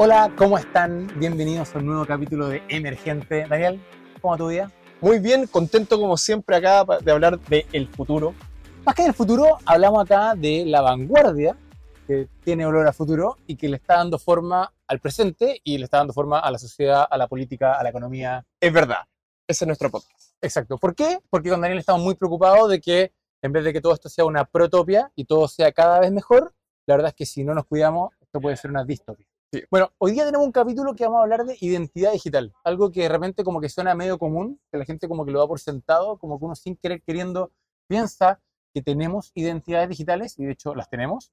Hola, ¿cómo están? Bienvenidos a un nuevo capítulo de Emergente. Daniel, ¿cómo va tu día? Muy bien, contento como siempre acá de hablar del futuro. Más que del futuro, hablamos acá de la vanguardia, que tiene olor a futuro y que le está dando forma al presente y le está dando forma a la sociedad, a la política, a la economía. Es verdad, ese es nuestro podcast. Exacto. ¿Por qué? Porque con Daniel estamos muy preocupados de que en vez de que todo esto sea una protopia y todo sea cada vez mejor, la verdad es que si no nos cuidamos, esto puede ser una distopia. Sí. Bueno, hoy día tenemos un capítulo que vamos a hablar de identidad digital, algo que de repente como que suena medio común, que la gente como que lo da por sentado, como que uno sin querer queriendo piensa que tenemos identidades digitales, y de hecho las tenemos,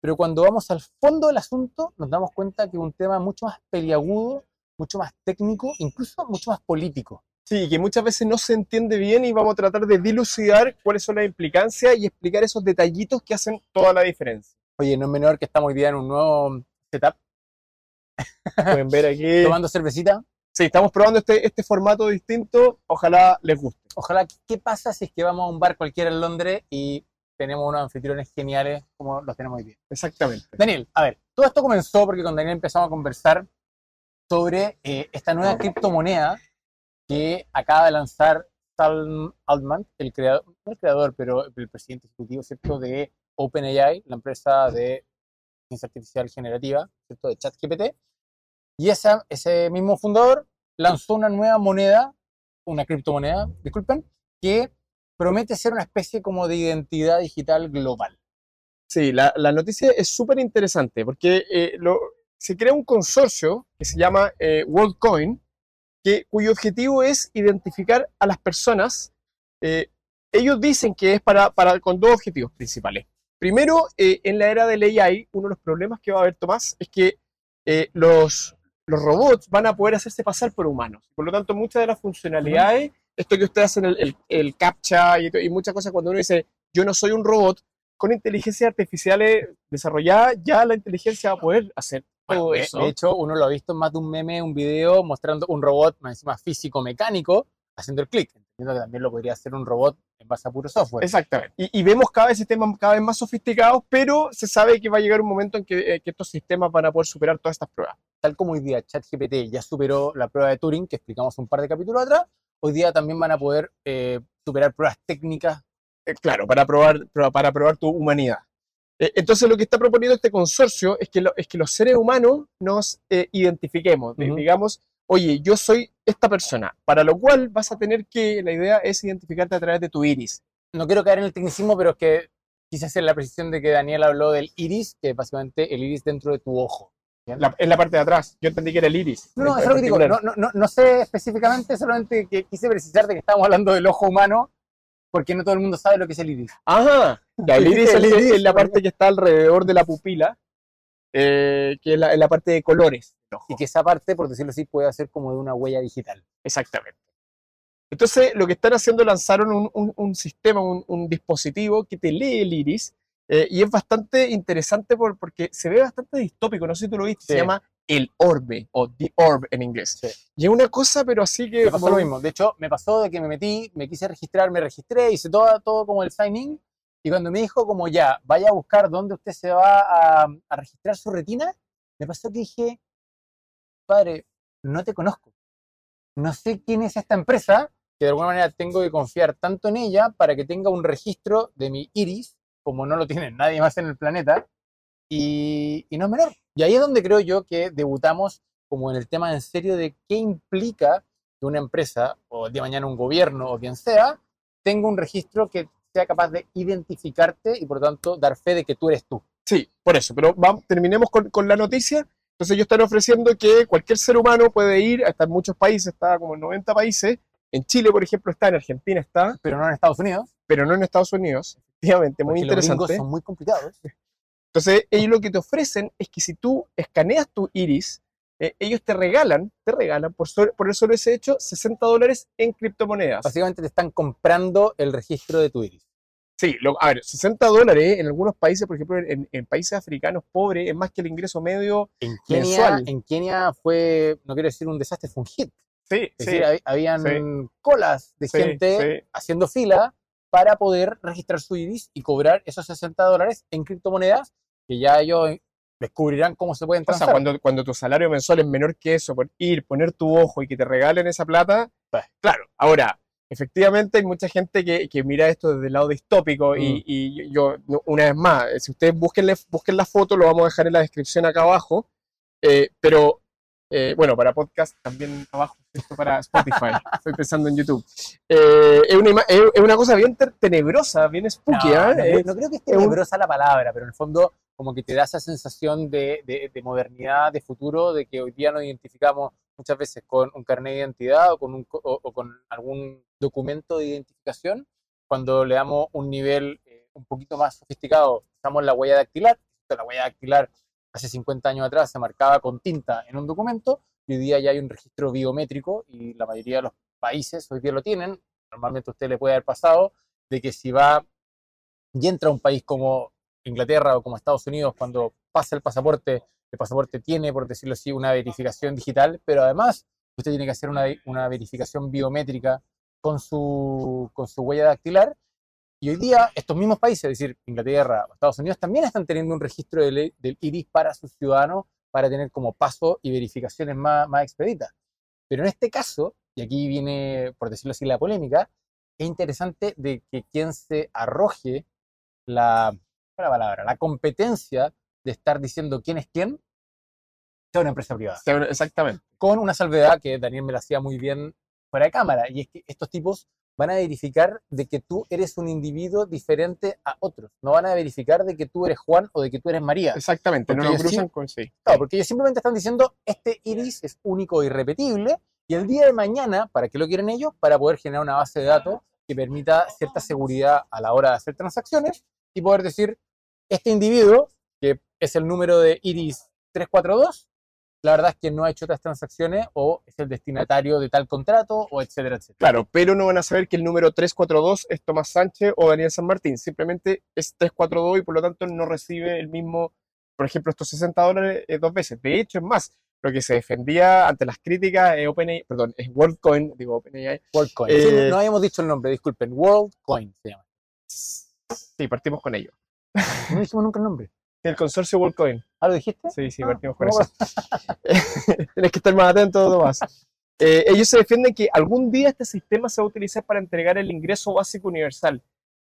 pero cuando vamos al fondo del asunto nos damos cuenta que es un tema mucho más peliagudo, mucho más técnico, incluso mucho más político. Sí, que muchas veces no se entiende bien y vamos a tratar de dilucidar cuáles son las implicancias y explicar esos detallitos que hacen toda la diferencia. Oye, no es menor que estamos hoy día en un nuevo setup, Pueden ver aquí. tomando cervecita. Sí, estamos probando este, este formato distinto. Ojalá les guste. Ojalá, ¿qué pasa si es que vamos a un bar cualquiera en Londres y tenemos unos anfitriones geniales como los tenemos hoy día? Exactamente. Daniel, a ver, todo esto comenzó porque con Daniel empezamos a conversar sobre eh, esta nueva criptomoneda que acaba de lanzar Sam Altman, el creador, no el creador, pero el presidente ejecutivo, ¿cierto?, de OpenAI, la empresa de ciencia artificial generativa, ¿cierto?, de ChatGPT. Y esa, ese mismo fundador lanzó una nueva moneda, una criptomoneda, disculpen, que promete ser una especie como de identidad digital global. Sí, la, la noticia es súper interesante porque eh, lo- se crea un consorcio que se llama eh, WorldCoin, que, cuyo objetivo es identificar a las personas. eh, ellos dicen que es para, para, con dos objetivos principales. Primero, eh, en la era del AI, uno de los problemas que va a haber, Tomás, es que eh, los, los robots van a poder hacerse pasar por humanos. Por lo tanto, muchas de las funcionalidades, esto que ustedes hacen, el, el, el captcha y, y muchas cosas, cuando uno dice, yo no soy un robot, con inteligencias artificiales desarrolladas, ya la inteligencia va a poder hacer Bueno, todo eso. de hecho, uno lo ha visto en más de un meme, un video mostrando un robot más encima físico-mecánico haciendo el clic. Que también lo podría hacer un robot en base a puro software. Exactamente. Y, y vemos cada vez sistemas cada vez más sofisticados, pero se sabe que va a llegar un momento en que, eh, que estos sistemas van a poder superar todas estas pruebas. Tal como hoy día ChatGPT ya superó la prueba de Turing, que explicamos un par de capítulos atrás, hoy día también van a poder eh, superar pruebas técnicas. Eh, claro, para probar, pro- para probar tu humanidad. Eh, entonces, lo que está proponiendo este consorcio es que, lo- es que los seres humanos nos eh, identifiquemos. de- Ujú. Digamos, oye, yo soy esta persona, para lo cual vas a tener que, la idea es identificarte a través de tu iris. No quiero caer en el tecnicismo, pero es que quise hacer la precisión de que Daniel habló del iris, que es básicamente el iris dentro de tu ojo. La- en la parte de atrás. Yo entendí que era el iris. No, no, es lo que digo. No, no, no, no sé específicamente, solamente que quise precisar de que estamos hablando del ojo humano, porque no todo el mundo sabe lo que es el iris. Ajá, el iris, el es- iris, es la parte que está alrededor de la pupila, eh, que es la, la parte de colores. ojo. Y que esa parte, por decirlo así, puede ser como de una huella digital. Exactamente. Entonces, lo que están haciendo, lanzaron un, un- un sistema, un, un dispositivo que te lee el iris, eh, y es bastante interesante por- porque se ve bastante distópico, no sé si tú lo viste, Sí. se llama el orbe, o the orb en inglés. Sí. Y es una cosa, pero así que... Me pasó como- lo mismo. De hecho, me pasó de que me metí, me quise registrar, me registré, hice todo, todo como el sign-in. Y cuando me dijo como ya, vaya a buscar dónde usted se va a, a registrar su retina, me pasó que dije, padre, no te conozco. No sé quién es esta empresa, que de alguna manera tengo que confiar tanto en ella para que tenga un registro de mi iris, como no lo tiene nadie más en el planeta, y, y no es menor. Y ahí es donde creo yo que debutamos como en el tema en serio de qué implica que una empresa, o de mañana un gobierno, o quien sea, tenga un registro que sea capaz de identificarte y por lo tanto dar fe de que tú eres tú. Sí, por eso, pero vamos, terminemos con, con la noticia. Entonces ellos están ofreciendo que cualquier ser humano puede ir, hasta en muchos países, está como en 90 países, en Chile, por ejemplo, está, en Argentina está, Pero no en Estados Unidos. pero no en Estados Unidos, efectivamente, muy porque los interesante. son muy complicados. Entonces ellos lo que te ofrecen es que si tú escaneas tu iris, eh, ellos te regalan, te regalan por, por el solo ese hecho 60 dólares en criptomonedas. Básicamente te están comprando el registro de tu iris. Sí, lo- a ver, 60 dólares en algunos países, por ejemplo, en, en países africanos pobres, es más que el ingreso medio. En Kenia, Mensual. en Kenia fue, no quiero decir un desastre, fue un hit. Sí, Es decir, hab- habían sí. colas de Sí, gente sí. haciendo fila para poder registrar su iris y cobrar esos 60 dólares en criptomonedas que ya ellos descubrirán cómo se pueden O sea, transar. cuando, cuando tu salario mensual es menor que eso, por ir, poner tu ojo y que te regalen esa plata, Pues. claro, ahora, efectivamente hay mucha gente que, que mira esto desde el lado distópico y, Mm. y yo, una vez más, eh, si ustedes busquen, busquen la foto, lo vamos a dejar en la descripción acá abajo, eh, pero eh, bueno, para podcast también abajo, esto para Spotify, estoy pensando en YouTube. Eh, es, una, es, una cosa bien tenebrosa, bien spooky, no, no, no creo que es un- tenebrosa la palabra, pero en el fondo como que te da esa sensación de, de- de modernidad, de futuro, de que hoy día nos identificamos muchas veces con un carnet de identidad o con, un, o, con algún documento de identificación. Cuando le damos un nivel eh, un poquito más sofisticado, usamos la huella dactilar. La huella dactilar hace 50 años atrás se marcaba con tinta en un documento y hoy día ya hay un registro biométrico y la mayoría de los países hoy día lo tienen. Normalmente usted le puede haber pasado de que si va y entra a un país como Inglaterra o como Estados Unidos, cuando pasa el pasaporte, el pasaporte tiene, por decirlo así, una verificación digital, pero además usted tiene que hacer una, verificación biométrica con su, con su huella dactilar. Y hoy día estos mismos países, es decir, Inglaterra, Estados Unidos, también están teniendo un registro del, iris para sus ciudadanos para tener como paso y verificaciones más, expeditas. Pero en este caso, y aquí viene, por decirlo así, la polémica, es interesante de que quien se arroje la, ¿cuál es la palabra? la competencia de estar diciendo quién es quién, sea una empresa privada. Exactamente. Con una salvedad que Daniel me la hacía muy bien fuera de cámara, y es que estos tipos van a verificar de que tú eres un individuo diferente a otros. No van a verificar de que tú eres Juan o de que tú eres María. Exactamente, no Porque lo yo sí- cruzan con sí. Claro, porque ellos simplemente están diciendo, este iris es único e irrepetible, y el día de mañana, ¿para qué lo quieren ellos? Para poder generar una base de datos que permita cierta seguridad a la hora de hacer transacciones y poder decir, este individuo, que es el número de iris 342, la verdad es que no ha hecho otras transacciones o es el destinatario de tal contrato o etcétera, etcétera. Claro, pero no van a saber que el número 342 es Tomás Sánchez o Daniel San Martín. Simplemente es 342 y por lo tanto no recibe el mismo, por ejemplo, estos 60 dólares eh, dos veces. De hecho, es más, lo que se defendía ante las críticas es OpenAI, perdón, es WorldCoin, digo OpenAI. WorldCoin. Eh, Sí, no habíamos dicho el nombre, disculpen. WorldCoin se llama. Sí, partimos con ello. No dijimos nunca el nombre. El consorcio WorldCoin. ¿Ah, lo dijiste? Sí, sí, Ah, partimos con eso. Tienes que estar más atento, Tomás. Eh, ellos se defienden que algún día este sistema se va a utilizar para entregar el ingreso básico universal.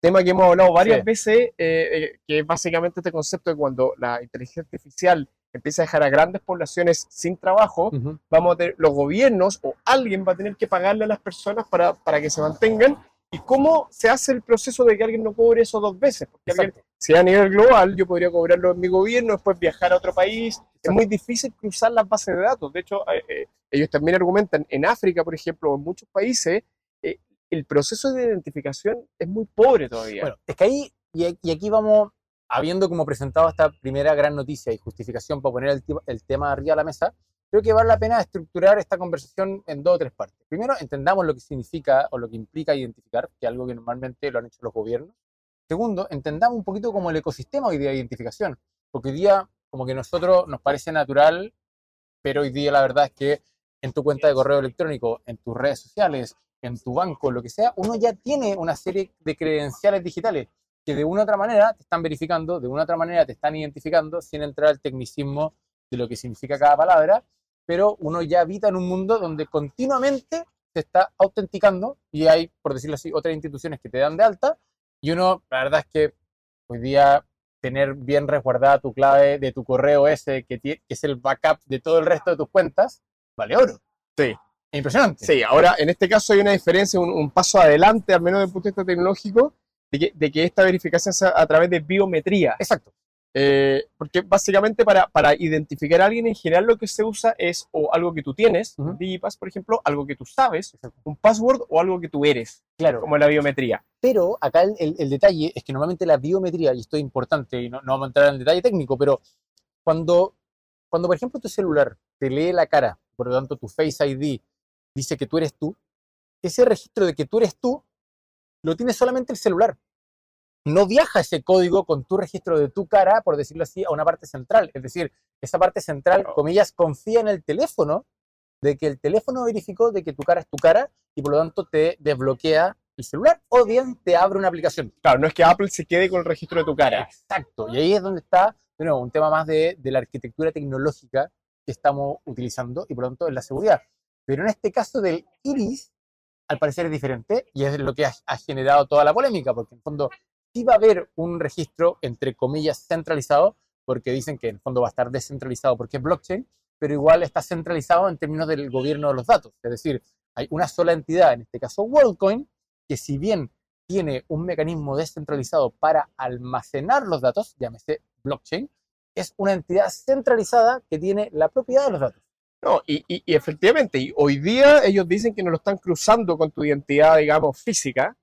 Tema que hemos hablado varias Sí. veces, eh, eh, que es básicamente este concepto de cuando la inteligencia artificial empieza a dejar a grandes poblaciones sin trabajo, vamos a tener, los gobiernos o alguien va a tener que pagarle a las personas para, para que se mantengan. ¿Y cómo se hace el proceso de que alguien no cobre eso dos veces? Porque alguien, si a nivel global yo podría cobrarlo en mi gobierno, después viajar a otro país. Es muy difícil cruzar las bases de datos. De hecho, eh, eh, ellos también argumentan, en África, por ejemplo, o en muchos países, eh, el proceso de identificación es muy pobre todavía. Bueno, es que ahí, y, aquí vamos, habiendo como presentado esta primera gran noticia y justificación para poner el, el tema arriba de la mesa, creo que vale la pena estructurar esta conversación en dos o tres partes. Primero, entendamos lo que significa o lo que implica identificar, que es algo que normalmente lo han hecho los gobiernos. Segundo, entendamos un poquito como el ecosistema hoy día de identificación, porque hoy día como que a nosotros nos parece natural, pero hoy día la verdad es que en tu cuenta de correo electrónico, en tus redes sociales, en tu banco, lo que sea, uno ya tiene una serie de credenciales digitales que de una u otra manera te están verificando, de una u otra manera te están identificando, sin entrar al tecnicismo de lo que significa cada palabra, pero uno ya habita en un mundo donde continuamente se está autenticando y hay, por decirlo así, otras instituciones que te dan de alta y uno, la verdad es que hoy día tener bien resguardada tu clave de tu correo ese, que, que es el backup de todo el resto de tus cuentas, vale oro. Sí. Es impresionante. Sí, ahora en este caso hay una diferencia, un, un paso adelante, al menos desde el punto de vista tecnológico, de que, de que esta verificación sea a través de biometría. Exacto. Eh, porque básicamente para, para identificar a alguien en general lo que se usa es o algo que tú tienes, Ujú. un Digipass por ejemplo, algo que tú sabes, Exacto. un password o algo que tú eres, Claro. como la biometría. Pero acá el, el- el detalle es que normalmente la biometría, y esto es importante, y no, no vamos a entrar en detalle técnico, pero cuando, cuando, por ejemplo, tu celular te lee la cara, por lo tanto tu Face ID dice que tú eres tú, ese registro de que tú eres tú lo tiene solamente el celular. No viaja ese código con tu registro de tu cara, por decirlo así, a una parte central. Es decir, esa parte central, comillas, confía en el teléfono, de que el teléfono verificó de que tu cara es tu cara y por lo tanto te desbloquea el celular o bien te abre una aplicación. Claro, no es que Apple se quede con el registro de tu cara. Exacto. Y ahí es donde está de nuevo, un tema más de, de la arquitectura tecnológica que estamos utilizando y por lo tanto en la seguridad. Pero en este caso del iris, al parecer es diferente y es lo que ha, ha generado toda la polémica, porque en el fondo sí va a haber un registro, entre comillas, centralizado, porque dicen que en el fondo va a estar descentralizado porque es blockchain, pero igual está centralizado en términos del gobierno de los datos. Es decir, hay una sola entidad, en este caso WorldCoin, que si bien tiene un mecanismo descentralizado para almacenar los datos, llámese blockchain, es una entidad centralizada que tiene la propiedad de los datos. No, y, y- efectivamente, y hoy día ellos dicen que no lo están cruzando con tu identidad, digamos, física,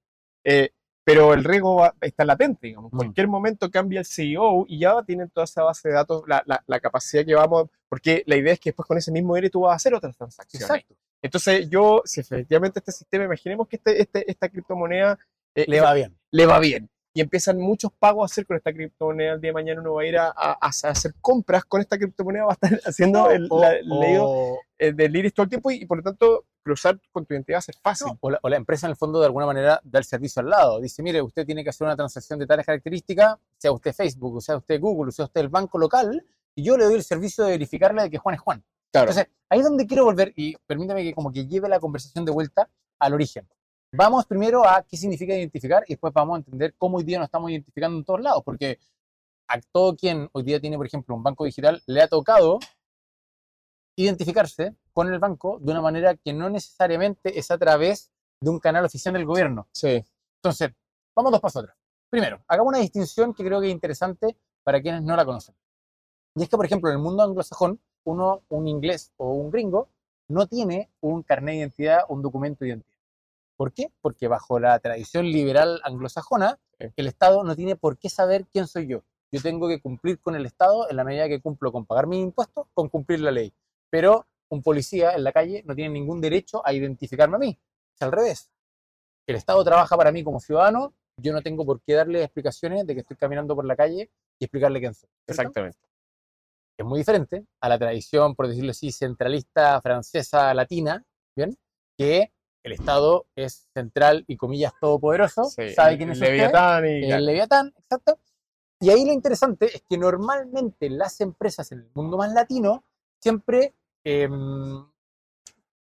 eh, pero el riesgo va- está latente, digamos. En Mm. cualquier momento cambia el CEO y ya tienen toda esa base de datos, la, la- la capacidad que vamos, porque la idea es que después con ese mismo ERE tú vas a hacer otras transacciones. Exacto. Entonces yo, si efectivamente este sistema, imaginemos que este, este- esta criptomoneda eh, Le va bien. le va bien y empiezan muchos pagos a hacer con esta criptomoneda, el día de mañana uno va a ir a, a- a hacer compras con esta criptomoneda, va a estar haciendo el, O- la- el leído o- eh, del iris todo el tiempo y, y por lo tanto cruzar con tu identidad va a ser fácil. No, o, la, o la empresa en el fondo de alguna manera da el servicio al lado. Dice, mire, usted tiene que hacer una transacción de tales características, sea usted Facebook, sea usted Google, sea usted el banco local, y yo le doy el servicio de verificarle de que Juan es Juan. Claro. Entonces, ahí es donde quiero volver, y permítame que como que lleve la conversación de vuelta al origen. Vamos primero a qué significa identificar y después vamos a entender cómo hoy día nos estamos identificando en todos lados, porque a todo quien hoy día tiene, por ejemplo, un banco digital, le ha tocado identificarse con el banco de una manera que no necesariamente es a través de un canal oficial del gobierno. sí. Entonces, vamos dos pasos atrás. Primero, hagamos una distinción que creo que es interesante para quienes no la conocen. Y es que, por ejemplo, en el mundo anglosajón, uno, un inglés o un gringo, no tiene un carnet de identidad o un documento de identidad. ¿Por qué? Porque bajo la tradición liberal anglosajona, el Estado no tiene por qué saber quién soy yo. Yo tengo que cumplir con el Estado en la medida que cumplo con pagar mis impuestos, con cumplir la ley. Pero un policía en la calle no tiene ningún derecho a identificarme a mí. Es al revés. El Estado trabaja para mí como ciudadano, yo no tengo por qué darle explicaciones de que estoy caminando por la calle y explicarle quién soy. ¿cierto? Exactamente. Es muy diferente a la tradición, por decirlo así, centralista, francesa, latina, ¿bien? Que el Estado es central y comillas todopoderoso, Sí, sabe quién es usted, Leviatán y el Leviatán, exacto. Y ahí lo interesante es que normalmente las empresas en el mundo más latino siempre, em, no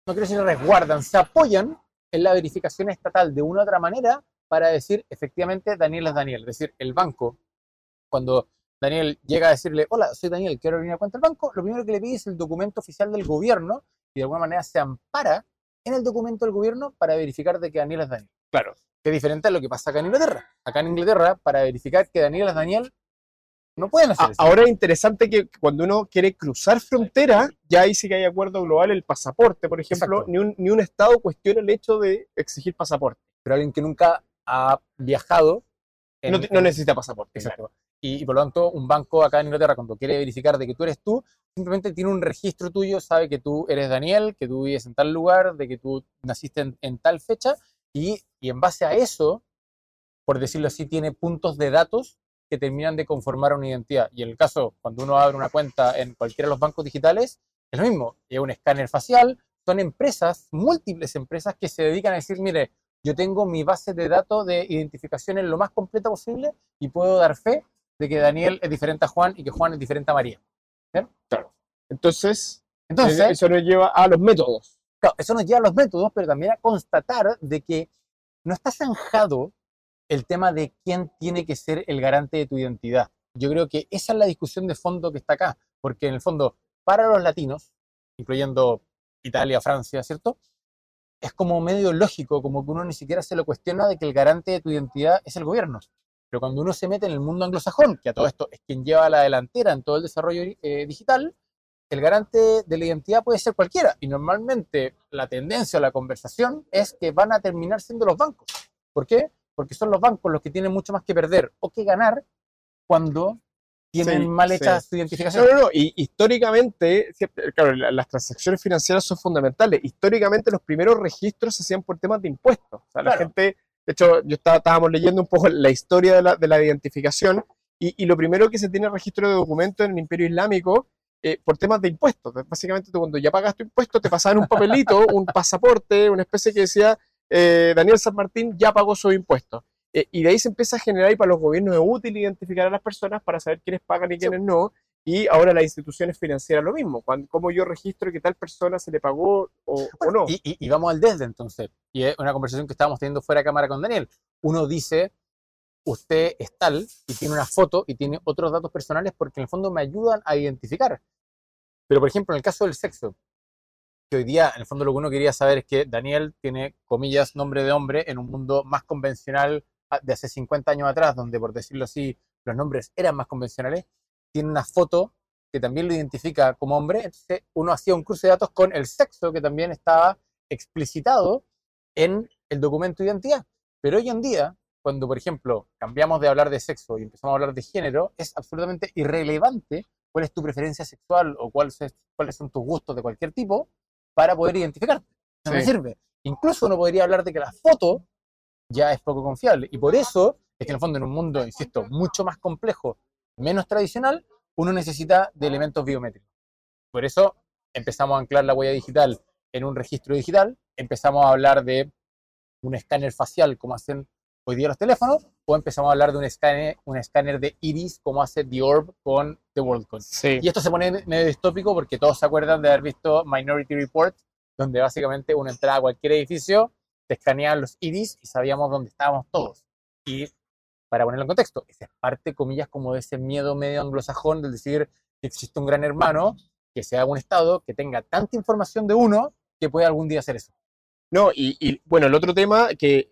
quiero decir resguardan, se apoyan en la verificación estatal de una u otra manera para decir efectivamente Daniel es Daniel. Es decir, el banco, cuando Daniel llega a decirle, hola, soy Daniel, quiero abrir una cuenta al banco, lo primero que le pide es el documento oficial del gobierno y de alguna manera se ampara en el documento del gobierno para verificar de que Daniel es Daniel Claro. que es diferente a lo que pasa acá en Inglaterra. Acá en Inglaterra, para verificar que Daniel es Daniel, no pueden hacer eso. ahora es interesante que cuando uno quiere cruzar frontera, ya ahí sí que hay acuerdo global, el pasaporte, por ejemplo, ni un, ni un Estado cuestiona el hecho de exigir pasaporte. Pero alguien que nunca ha viajado. en- No, necesita pasaporte. Exacto. Y, y por lo tanto, un banco acá en Inglaterra, cuando quiere verificar de que tú eres tú, simplemente tiene un registro tuyo, sabe que tú eres Daniel, que tú vives en tal lugar, de que tú naciste en, en tal fecha, y, y en base a eso, por decirlo así, tiene puntos de datos que terminan de conformar una identidad. Y en el caso, cuando uno abre una cuenta en cualquiera de los bancos digitales, es lo mismo, es un escáner facial, son empresas, múltiples empresas que se dedican a decir, mire, yo tengo mi base de datos de identificación en lo más completa posible y puedo dar fe de que Daniel es diferente a Juan y que Juan es diferente a María. Entonces, Entonces, eso nos lleva a los métodos. Claro, eso nos lleva a los métodos, pero también a constatar de que no está zanjado el tema de quién tiene que ser el garante de tu identidad. Yo creo que esa es la discusión de fondo que está acá, porque en el fondo, para los latinos, incluyendo Italia, Francia, ¿cierto? Es como medio lógico, como que uno ni siquiera se lo cuestiona de que el garante de tu identidad es el gobierno. Pero cuando uno se mete en el mundo anglosajón, que a todo esto es quien lleva la delantera en todo el desarrollo eh, digital, el garante de la identidad puede ser cualquiera. Y normalmente la tendencia o la conversación es que van a terminar siendo los bancos. ¿Por qué? Porque son los bancos los que tienen mucho más que perder o que ganar cuando tienen Sí, mal hecha sí. su identificación. No, no, no. Y históricamente, siempre- claro, la- las transacciones financieras son fundamentales. Históricamente los primeros registros se hacían por temas de impuestos. O sea, la gente, de hecho, yo estaba, estábamos leyendo un poco la historia de la, de la identificación y, y lo primero que se tiene registro de documentos en el Imperio Islámico eh, por temas de impuestos. Básicamente tú cuando ya pagas tu impuesto te pasaban un papelito, un pasaporte, una especie que decía eh, Daniel San Martín ya pagó sus impuestos. Eh, y de ahí se empieza a generar y para los gobiernos es útil identificar a las personas para saber quiénes pagan y quiénes no. Y ahora las instituciones financieras lo mismo. Cuando, cómo yo registro que tal persona se le pagó o, o no. Y, y- y vamos al desde entonces. Y es una conversación que estábamos teniendo fuera de cámara con Daniel. Uno dice, usted es tal y tiene una foto y tiene otros datos personales porque en el fondo me ayudan a identificar. Pero por ejemplo, en el caso del sexo, que hoy día en el fondo lo que uno quería saber es que Daniel tiene, comillas, nombre de hombre en un mundo más convencional a- de hace 50 años atrás, donde por decirlo así, los nombres eran más convencionales, tiene una foto que también lo identifica como hombre, entonces uno hacía un cruce de datos con el sexo que también estaba explicitado en el documento de identidad. Pero hoy en día, cuando por ejemplo cambiamos de hablar de sexo y empezamos a hablar de género, es absolutamente irrelevante cuál es tu preferencia sexual o cuál es- cuáles son tus gustos de cualquier tipo para poder identificarte. No me Sí. sirve. Incluso uno podría hablar de que la foto ya es poco confiable. Y por eso es que en el fondo en un mundo, insisto, mucho más complejo, menos tradicional, uno necesita de elementos biométricos. Por eso empezamos a anclar la huella digital en un registro digital, empezamos a hablar de un escáner facial como hacen hoy día los teléfonos, o empezamos a hablar de un escáner, un escáner de iris como hace The Orb con The WorldCoin. Sí. Y esto se pone medio distópico porque todos se acuerdan de haber visto Minority Report, donde básicamente uno entraba a cualquier edificio, te escaneaban los iris y sabíamos dónde estábamos todos. Y para ponerlo en contexto, esa es parte, comillas, como de ese miedo medio anglosajón del decir que existe un gran hermano que sea un estado que tenga tanta información de uno que puede algún día hacer eso. No, y, y, bueno, el otro tema que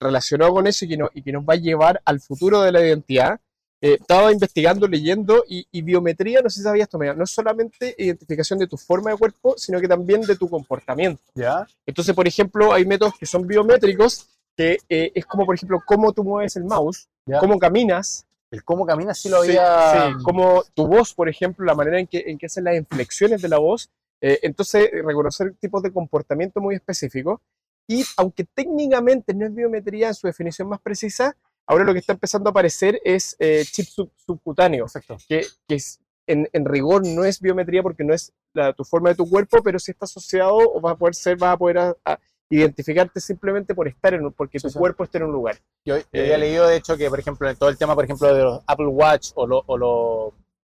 relacionado con eso y que, no- y que nos va a llevar al futuro de la identidad, eh, estaba investigando, leyendo, y, y biometría, no sé si sabías no es solamente identificación de tu forma de cuerpo, sino que también de tu comportamiento. ¿Ya? Entonces, por ejemplo, hay métodos que son biométricos, que eh, es como, por ejemplo, cómo tú mueves el mouse, ¿Ya? cómo caminas, El cómo caminas sí lo Sí, había... sí, como tu voz, por ejemplo, la manera en que, en que hacen las inflexiones de la voz. eh, entonces, eh, reconocer tipos de comportamiento muy específicos. Y aunque técnicamente no es biometría en su definición más precisa, ahora lo que está empezando a aparecer es eh, chip sub- subcutáneo, Perfecto. que, que es, en, en rigor no es biometría porque no es la, tu forma de tu cuerpo, pero sí está asociado o va a poder ser, va a poder a- a identificarte simplemente por estar en un, porque Sí, tu sí. cuerpo está en un lugar. Yo, yo Eh, había leído, de hecho, que, por ejemplo, en todo el tema, por ejemplo, de los Apple Watch o, lo- o, lo-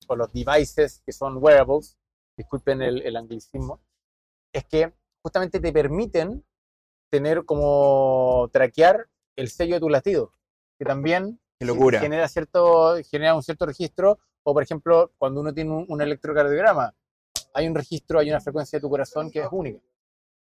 o los devices que son wearables, disculpen el, el anglicismo, es que justamente te permiten tener como traquear el sello de tu latido, que también locura. genera, cierto, genera un cierto registro, o por ejemplo, cuando uno tiene un, un electrocardiograma, hay un registro, hay una frecuencia de tu corazón que es única.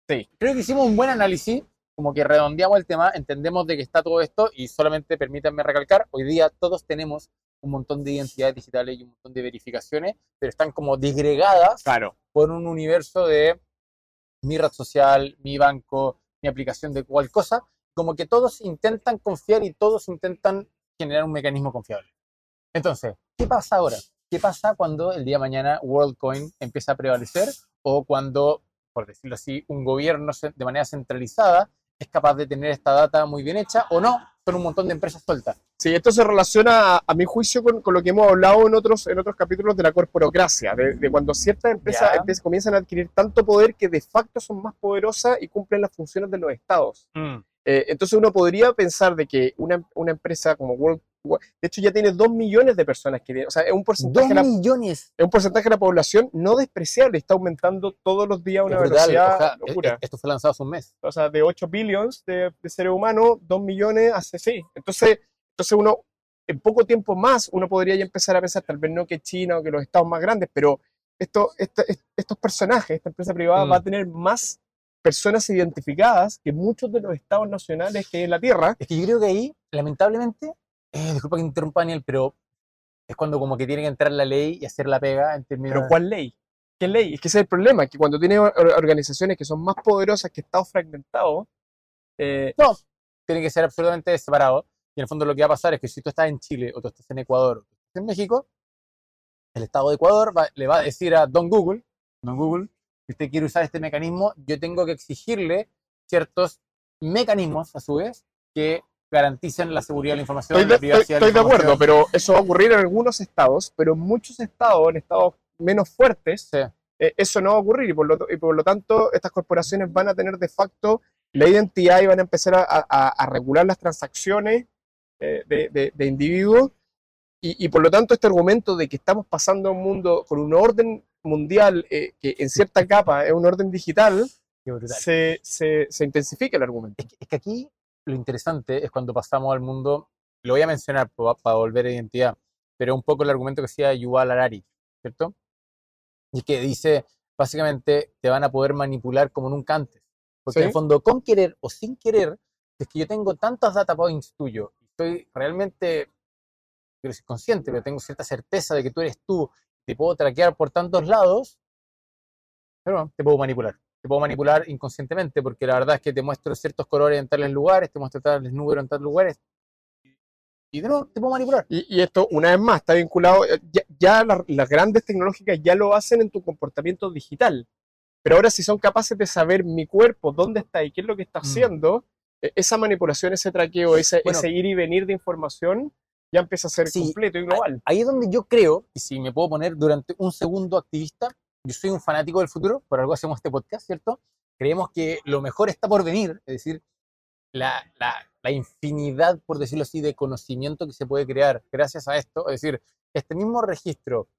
Sí. Creo que hicimos un buen análisis, como que redondeamos el tema, entendemos de que está todo esto y solamente permítanme recalcar, hoy día todos tenemos un montón de identidades digitales y un montón de verificaciones, pero están como disgregadas Claro. por un universo de mi red social, mi banco, mi aplicación de cual cosa, como que todos intentan confiar y todos intentan generar un mecanismo confiable. Entonces, ¿qué pasa ahora? ¿Qué pasa cuando el día de mañana WorldCoin empieza a prevalecer o cuando, por decirlo así, un gobierno de manera centralizada es capaz de tener esta data muy bien hecha o no? Son un montón de empresas sueltas. Sí, esto se relaciona, a, a mi juicio, con, con lo que hemos hablado en otros, en otros capítulos de la corporocracia, de, de cuando ciertas empresas comienzan a adquirir tanto poder que de facto son más poderosas y cumplen las funciones de los estados. Eh, entonces uno podría pensar de que una, una empresa como World, de hecho ya tiene dos millones de personas que o sea, es un Dos porcentaje, de la, es millones. un porcentaje de la población no despreciable, está aumentando todos los días a una Es brutal. velocidad O sea, e- locura. e- esto fue lanzado hace un mes. o sea, de 8 billions de, de seres humanos, 2 millones hace sí. Entonces, entonces uno, en poco tiempo más, uno podría ya empezar a pensar, tal vez no que China o que los estados más grandes, pero esto, esta- est- estos personajes, esta empresa privada Mm. va a tener más personas identificadas que muchos de los estados nacionales que hay en la Tierra. Es que yo creo que ahí, lamentablemente, eh, disculpa que interrumpa Daniel, pero es cuando como que tiene que entrar la ley y hacer la pega en términos... Pero ¿cuál ley? ¿Qué ley? Es que ese es el problema, que cuando tienes or- organizaciones que son más poderosas que estados fragmentados, eh, No, tiene que ser absolutamente separado. Y en el fondo lo que va a pasar es que si tú estás en Chile o tú estás en Ecuador o tú estás en México, el Estado de Ecuador va- le va a decir a Don Google, Don Google, si usted quiere usar este mecanismo, yo tengo que exigirle ciertos mecanismos, a su vez, que garanticen la seguridad de la información, Estoy de, la estoy- privacidad estoy de la acuerdo, información. pero eso va a ocurrir en algunos estados, pero en muchos estados, en estados menos fuertes, Sí. eh, eso no va a ocurrir y por, lo, y por lo tanto estas corporaciones van a tener de facto la identidad y van a empezar a, a- a regular las transacciones eh, de, de- de individuos. Y, y por lo tanto, este argumento de que estamos pasando a un mundo con un orden mundial eh, que en cierta capa es un orden digital, se, se, se intensifica el argumento. Es que, es que aquí lo interesante es cuando pasamos al mundo, lo voy a mencionar para volver a identidad, pero un poco el argumento que decía Yuval Harari, ¿cierto? Y que dice, básicamente, te van a poder manipular como nunca antes. Porque en Sí. el fondo, con querer o sin querer, es que yo tengo tantos data points tuyos, estoy realmente, quiero decir consciente, pero tengo cierta certeza de que tú eres tú, te puedo traquear por tantos lados, pero bueno, te puedo manipular. Te puedo manipular inconscientemente, porque la verdad es que te muestro ciertos colores en tales lugares, te muestro tales números en tales lugares, y de nuevo te puedo manipular. Y, y esto, una vez más, está vinculado, eh, ya, ya la- las grandes tecnológicas ya lo hacen en tu comportamiento digital. Pero ahora si son capaces de saber mi cuerpo, dónde está y qué es lo que está Mm. haciendo, eh, esa manipulación, ese traqueo, ese, Bueno. ese ir y venir de información, ya empieza a ser Sí, completo y global. Ahí es donde yo creo, y si me puedo poner durante un segundo activista, yo soy un fanático del futuro, por algo hacemos este podcast, ¿cierto? Creemos que lo mejor está por venir, es decir, la, la, la infinidad, por decirlo así, de conocimiento que se puede crear gracias a esto, es decir, este mismo registro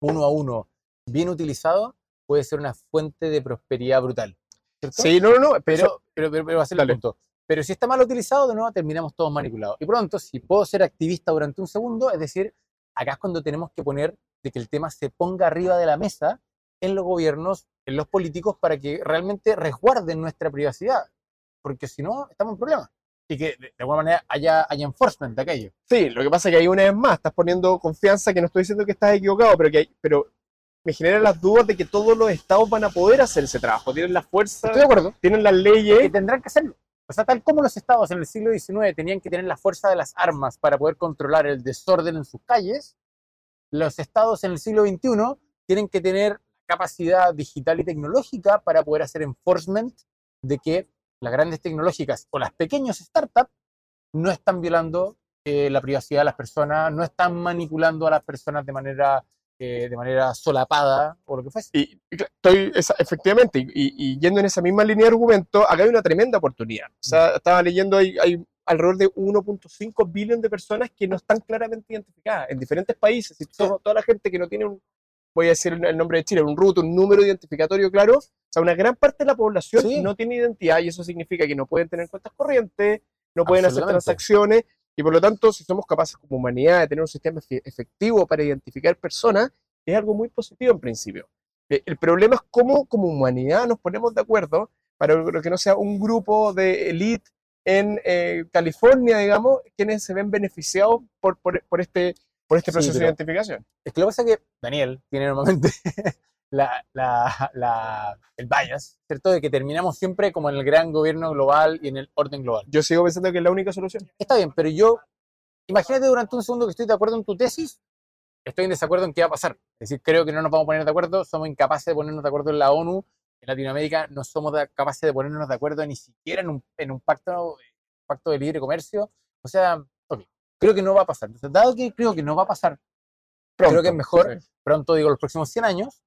uno a uno, bien utilizado, puede ser una fuente de prosperidad brutal. ¿cierto? Sí, no, no, no, pero Pero, pero, pero, va a ser el punto. Pero si está mal utilizado, de nuevo terminamos todos manipulados. Y pronto, si puedo ser activista durante un segundo, es decir, acá es cuando tenemos que poner de que el tema se ponga arriba de la mesa en los gobiernos, en los políticos, para que realmente resguarden nuestra privacidad. Porque si no, estamos en problemas. Y que de, de alguna manera haya, haya enforcement de aquello. sí, lo que pasa es que ahí una vez más estás poniendo confianza, que no estoy diciendo que estás equivocado, pero que hay- pero me generan las dudas de que todos los estados van a poder hacer ese trabajo. Tienen la fuerza, Estoy de acuerdo. tienen las Que leyes. tendrán que hacerlo. O sea, tal como los estados en el siglo XIX tenían que tener la fuerza de las armas para poder controlar el desorden en sus calles, los estados en el siglo XXI tienen que tener capacidad digital y tecnológica para poder hacer enforcement de que las grandes tecnológicas o las pequeñas startups no están violando eh, la privacidad de las personas, no están manipulando a las personas de manera, eh, de manera solapada o lo que fuese. Y, estoy, esa- efectivamente, y, y- y yendo en esa misma línea de argumento, acá hay una tremenda oportunidad. O sea, estaba leyendo, hay, hay alrededor de 1.5 billones de personas que no están claramente identificadas en diferentes países. Y todo- toda la gente que no tiene un, voy a decir el nombre de Chile, un root, un número identificatorio claro, o sea, una gran parte de la población Sí. no tiene identidad y eso significa que no pueden tener cuentas corrientes, no pueden hacer transacciones. Y por lo tanto, si somos capaces como humanidad de tener un sistema efe- efectivo para identificar personas, es algo muy positivo en principio. Eh, El problema es cómo como humanidad nos ponemos de acuerdo para que no sea un grupo de élite en eh, California, digamos, quienes se ven beneficiados por, por, por este, por este Sí, proceso de pero- identificación. Es que lo que pasa es que Daniel tiene normalmente la, la- la- el bias, ¿cierto? De que terminamos siempre como en el gran gobierno global y en el orden global. Yo sigo pensando que es la única solución. Está bien, pero yo, imagínate durante un segundo que estoy de acuerdo en tu tesis, estoy en desacuerdo en qué va a pasar. Es decir, creo que no nos vamos a poner de acuerdo, somos incapaces de ponernos de acuerdo en la ONU, en Latinoamérica no somos capaces de ponernos de acuerdo ni siquiera en un, en un pacto, pacto de libre comercio. O sea, ok, creo que no va a pasar. Entonces, dado que creo que no va a pasar, Creo que es mejor Sí. pronto digo los próximos 100 años,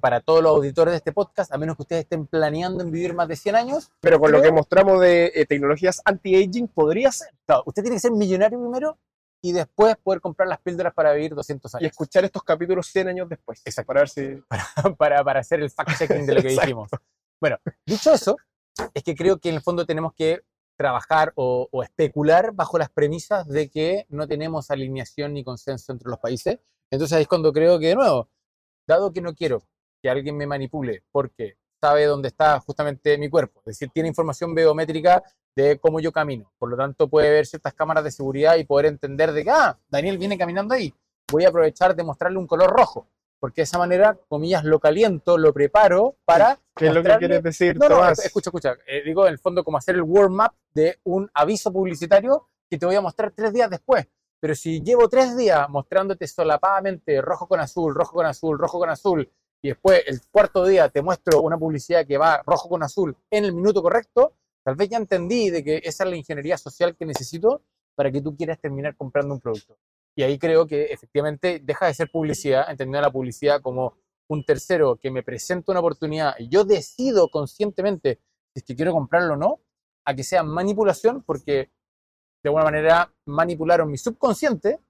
para todos los auditores de este podcast, a menos que ustedes estén planeando en vivir más de 100 años, Pero con lo Creo- que mostramos de eh, tecnologías anti-aging, podría ser. claro, usted tiene que ser millonario primero y después poder comprar las píldoras para vivir 200 Y años. escuchar estos capítulos 100 años después. Exacto. Para ver si. para, para hacer el fact-checking de lo que dijimos. Bueno, dicho eso, es que creo que en el fondo tenemos que trabajar o, o especular bajo las premisas de que no tenemos alineación ni consenso entre los países. Entonces ahí es cuando creo que, de nuevo, dado que no quiero que alguien me manipule porque sabe dónde está justamente mi cuerpo, es decir, tiene información biométrica de cómo yo camino, por lo tanto puede ver ciertas cámaras de seguridad y poder entender de que, ah, Daniel viene caminando ahí, voy a aprovechar de mostrarle un color rojo, porque de esa manera, comillas, lo caliento, lo preparo para... ¿Qué es lo que quieres decir, No, no, Tomás? escucha, escucha. eh, digo, en el fondo, como hacer el warm-up de un aviso publicitario que te voy a mostrar tres días después. Pero si llevo tres días mostrándote solapadamente rojo con azul, rojo con azul, rojo con azul, y después el cuarto día te muestro una publicidad que va rojo con azul en el minuto correcto, tal vez ya entendí de que esa es la ingeniería social que necesito para que tú quieras terminar comprando un producto. Y ahí creo que efectivamente deja de ser publicidad, entendiendo la publicidad como un tercero que me presenta una oportunidad y yo decido conscientemente si es que quiero comprarlo o no, a que sea manipulación, porque de alguna manera manipularon mi subconsciente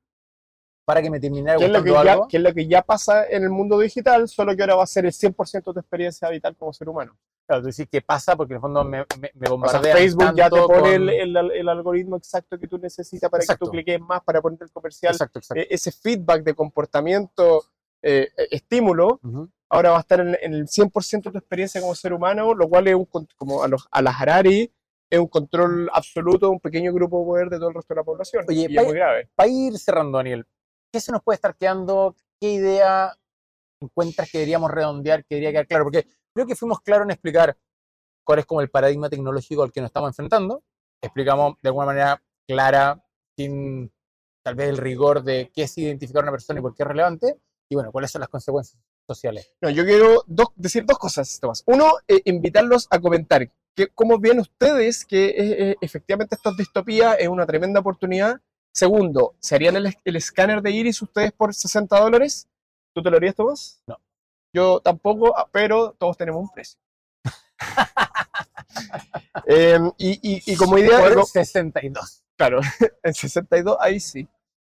para que me terminara Que es, lo que, gustando ya, algo. que es lo que ya pasa en el mundo digital, solo que ahora va a ser el 100% de tu experiencia vital como ser humano. Claro, tú decís que pasa porque en el fondo me, me, me O sea, Facebook ya te pone con- el, el- el algoritmo exacto que tú necesitas para que Exacto. tú cliques más, para ponerte el comercial. Exacto, exacto. E- ese feedback de comportamiento, eh, eh, estímulo, Ujú. ahora va a estar en, en el 100% de tu experiencia como ser humano, lo cual es un, como a, los, a las Harari, es un control absoluto de un pequeño grupo de poder de todo el resto de la población. Oye, y es muy grave. Para ir cerrando, Daniel, ¿qué se nos puede estar quedando? ¿Qué idea encuentras que deberíamos redondear, que debería quedar claro? Porque creo que fuimos claros en explicar cuál es como el paradigma tecnológico al que nos estamos enfrentando. Explicamos de alguna manera clara, sin tal vez el rigor de qué es identificar a una persona y por qué es relevante, y bueno, cuáles son las consecuencias sociales. No, yo quiero dos- decir dos cosas, Tomás. Uno, eh, invitarlos a comentar que, cómo ven ustedes que eh, eh, efectivamente esta distopía es una tremenda oportunidad. Segundo, ¿se harían el, el escáner de iris ustedes por 60 dólares? ¿Tú te lo harías, Tomás? No. Yo tampoco, ah, pero todos tenemos un precio. Em, y, y- y como idea, Por digo, 62. Claro, en 62, ahí sí.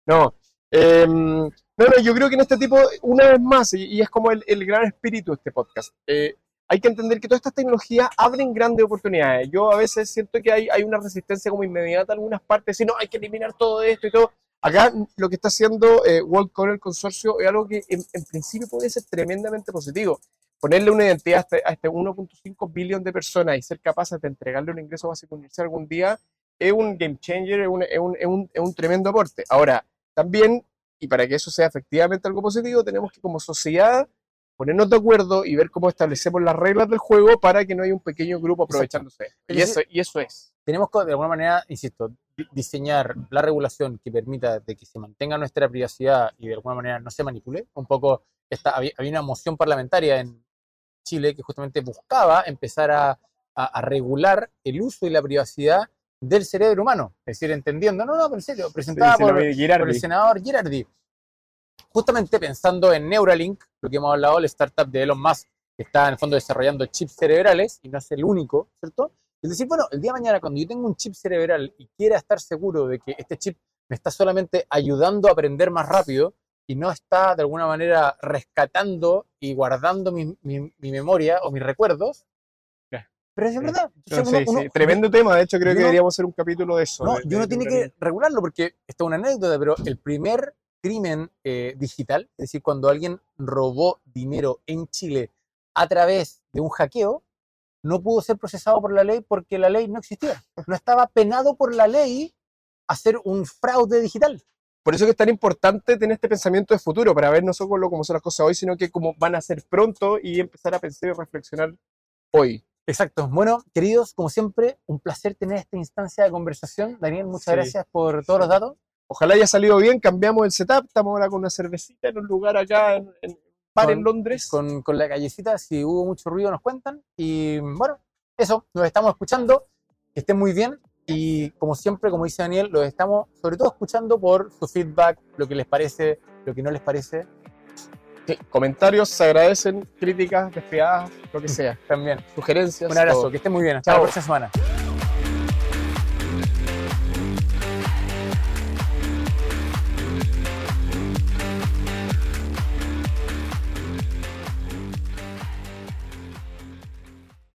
No, em, no, no, yo creo que en este tipo, una vez más, y, y es como el, el gran espíritu de este podcast, eh, hay que entender que todas estas tecnologías abren grandes oportunidades. Yo a veces siento que hay, una resistencia como inmediata en algunas partes, y no, hay que eliminar todo esto y todo. Acá lo que está haciendo eh, WorldCoin, el consorcio, es algo que en, principio puede ser tremendamente positivo. Ponerle una identidad a este, este 1.5 billón de personas y ser capaces de entregarle un ingreso básico universal algún día es un game changer, es un, es un- es un- es un tremendo aporte. Ahora, también, y para que eso sea efectivamente algo positivo, tenemos que como sociedad ponernos de acuerdo y ver cómo establecemos las reglas del juego para que no haya un pequeño grupo aprovechándose. Y Es eso, y eso es. tenemos que, de alguna manera, insisto, di- diseñar la regulación que permita de que se mantenga nuestra privacidad y de alguna manera no se manipule. Un poco, esta, había, había una moción parlamentaria en Chile que justamente buscaba empezar a, a- a regular el uso y la privacidad del cerebro humano. Es decir, entendiendo, no, no, pero en serio, presentada Sí, por, por el senador Girardi. Justamente pensando en Neuralink, lo que hemos hablado, la startup de Elon Musk, que está en el fondo desarrollando chips cerebrales, y no es el único, ¿cierto? Es decir, bueno, el día de mañana, cuando yo tengo un chip cerebral y quiera estar seguro de que este chip me está solamente ayudando a aprender más rápido y no está de alguna manera rescatando y guardando mi, mi- mi memoria o mis recuerdos, pero es Sí. verdad. No, Entonces, sí, uno- sí, uno- Tremendo tema, de hecho crimen eh, digital, es decir, cuando alguien robó dinero en Chile a través de un hackeo, no pudo ser procesado por la ley porque la ley no existía. No estaba penado por la ley hacer un fraude digital. Por eso que es tan importante tener este pensamiento de futuro, para ver no solo cómo son las cosas hoy, sino que cómo van a ser pronto y empezar a pensar y reflexionar hoy. Exacto. Bueno, queridos, como siempre, un placer tener esta instancia de conversación. Daniel, muchas Sí. gracias por todos los datos. Ojalá haya salido bien, cambiamos el setup, estamos ahora con una cervecita en un lugar acá en, en, bar en Londres. con, con la callecita. Si hubo mucho ruido, nos cuentan. Y bueno, eso, nos estamos escuchando. Que estén muy bien. Y como siempre, como dice Daniel, los estamos sobre todo escuchando por su feedback, lo que les parece, lo que no les parece. Sí, comentarios se agradecen, críticas, despiadadas, lo que sea, También. sugerencias. Un abrazo, todo. que estén muy bien. Hasta la Chao. próxima semana.